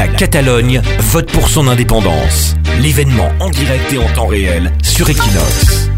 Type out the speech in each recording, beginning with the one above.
La Catalogne vote pour son indépendance. L'événement en direct et en temps réel sur Equinox.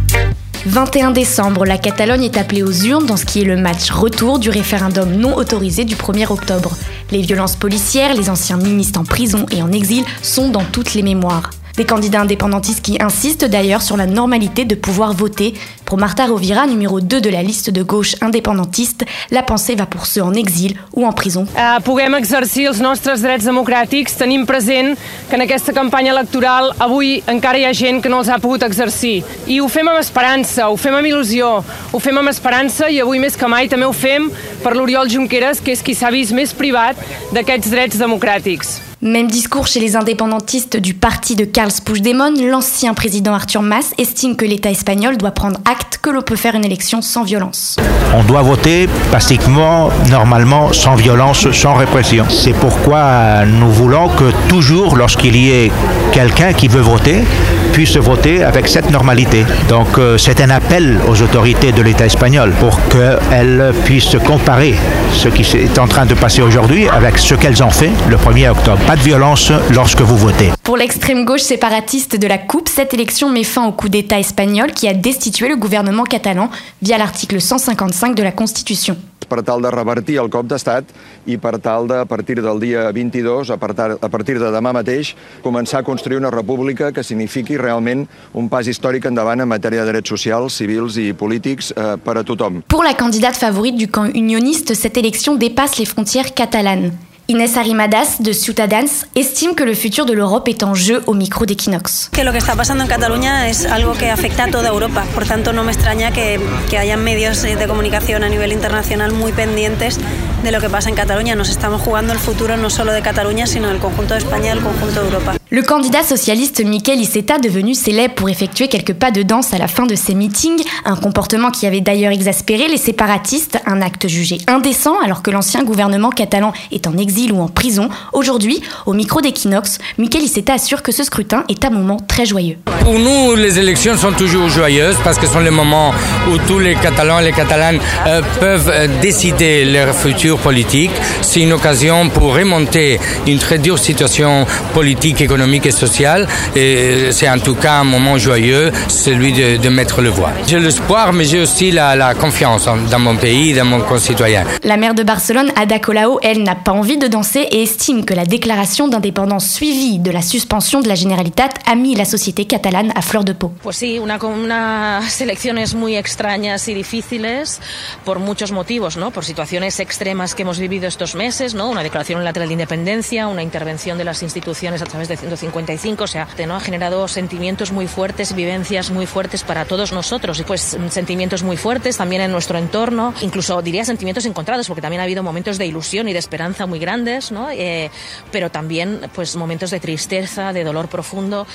21 décembre, la Catalogne est appelée aux urnes dans ce qui est le match retour du référendum non autorisé du 1er octobre. Les violences policières, les anciens ministres en prison et en exil sont dans toutes les mémoires. Des candidats indépendantistes qui insistent d'ailleurs sur la normalité de pouvoir voter. Pour Marta Rovira, numéro 2 de la liste de gauche indépendantiste, la pensée va pour ceux en exil ou en prison. Uh, puguem exercir els nostres drets democràtics, tenim present que en aquesta campanya electoral avui encara hi ha gent que no els ha pogut exercir. I ho fem amb esperança, ho fem amb il·lusió, ho fem amb esperança i avui més que mai també ho fem per l'Oriol Junqueras, que és qui s'ha vist més privat d'aquests drets democràtics. Même discours chez les indépendantistes du parti de Carles Puigdemont, l'ancien président Arthur Mas estime que l'État espagnol doit prendre acte que l'on peut faire une élection sans violence. On doit voter pacifiquement, normalement, sans violence, sans répression. C'est pourquoi nous voulons que toujours, lorsqu'il y ait quelqu'un qui veut voter, puisse voter avec cette normalité. Donc euh, c'est un appel aux autorités de l'État espagnol pour qu'elles puissent comparer ce qui est en train de passer aujourd'hui avec ce qu'elles ont fait le 1er octobre. Pas de violence lorsque vous votez. Pour l'extrême gauche séparatiste de la Coupe, cette élection met fin au coup d'État espagnol qui a destitué le gouvernement catalan via l'article 155 de la Constitution. per tal de revertir el cop d'estat i per tal de, a partir del dia 22, a partir, a partir de demà mateix, començar a construir una república que signifiqui realment un pas històric endavant en matèria de drets socials, civils i polítics eh, per a tothom. Pour la candidate favorite du camp unioniste, cette élection dépasse les frontières catalanes. Inés Arrimadas de Ciutadans estime que le futur de l'Europe est en jeu au micro d'Equinox. Que lo que está pasando en Cataluña es algo que afecta a toda Europa, por tanto no me extraña que, que hayan medios de comunicación a nivel internacional muy pendientes de lo que pasa en Cataluña. Nos estamos jugando el futuro no solo de Cataluña, sino del conjunto de España y del conjunto de Europa. Le candidat socialiste Miquel Iceta, devenu célèbre pour effectuer quelques pas de danse à la fin de ses meetings, un comportement qui avait d'ailleurs exaspéré les séparatistes, un acte jugé indécent alors que l'ancien gouvernement catalan est en exil ou en prison. Aujourd'hui, au micro d'Equinox, Miquel Iceta assure que ce scrutin est un moment très joyeux. Pour nous, les élections sont toujours joyeuses parce que ce sont les moments où tous les Catalans et les Catalanes euh, peuvent euh, décider leur futur politique. C'est une occasion pour remonter une très dure situation politique, économique et sociale. Et c'est en tout cas un moment joyeux, celui de, de mettre le voix. J'ai l'espoir, mais j'ai aussi la, la confiance dans mon pays, dans mon concitoyen. La maire de Barcelone, Ada Colau, elle, n'a pas envie de danser et estime que la déclaration d'indépendance suivie de la suspension de la Generalitat a mis la société catalane à fleur de peau. Pues sí, una, unas elecciones muy extrañas y difíciles por muchos motivos, ¿no? Por situaciones extremas que hemos vivido estos meses, ¿no? Una declaración unilateral de independencia, una intervención de las instituciones a través de 155, o sea, ¿no? ha generado sentimientos muy fuertes, vivencias muy fuertes para todos nosotros y pues sentimientos muy fuertes también en nuestro entorno, incluso diría sentimientos encontrados porque también ha habido momentos de ilusión y de esperanza muy grandes, ¿no? Eh, pero también pues momentos de tristeza, de dolor profundo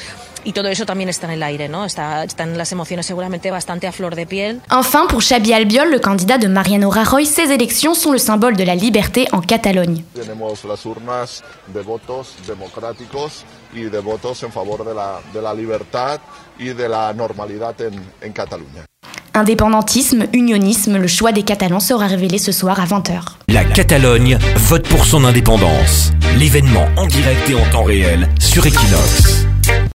y todo eso también está en el aire, ¿no? Está, están las emociones seguramente bastante a flor de piel. Enfin, pour Xabi Albiol, le candidat de Mariano Rajoy, ces élections sont le symbole de la liberté en Catalogne. Tenemos las urnas de votos democráticos y de votos en favor de la, de la libertad y de la normalidad en, en Cataluña. Indépendantisme, unionisme, le choix des Catalans sera révélé ce soir à 20h. La Catalogne vote pour son indépendance. L'événement en direct et en temps réel sur Equinox.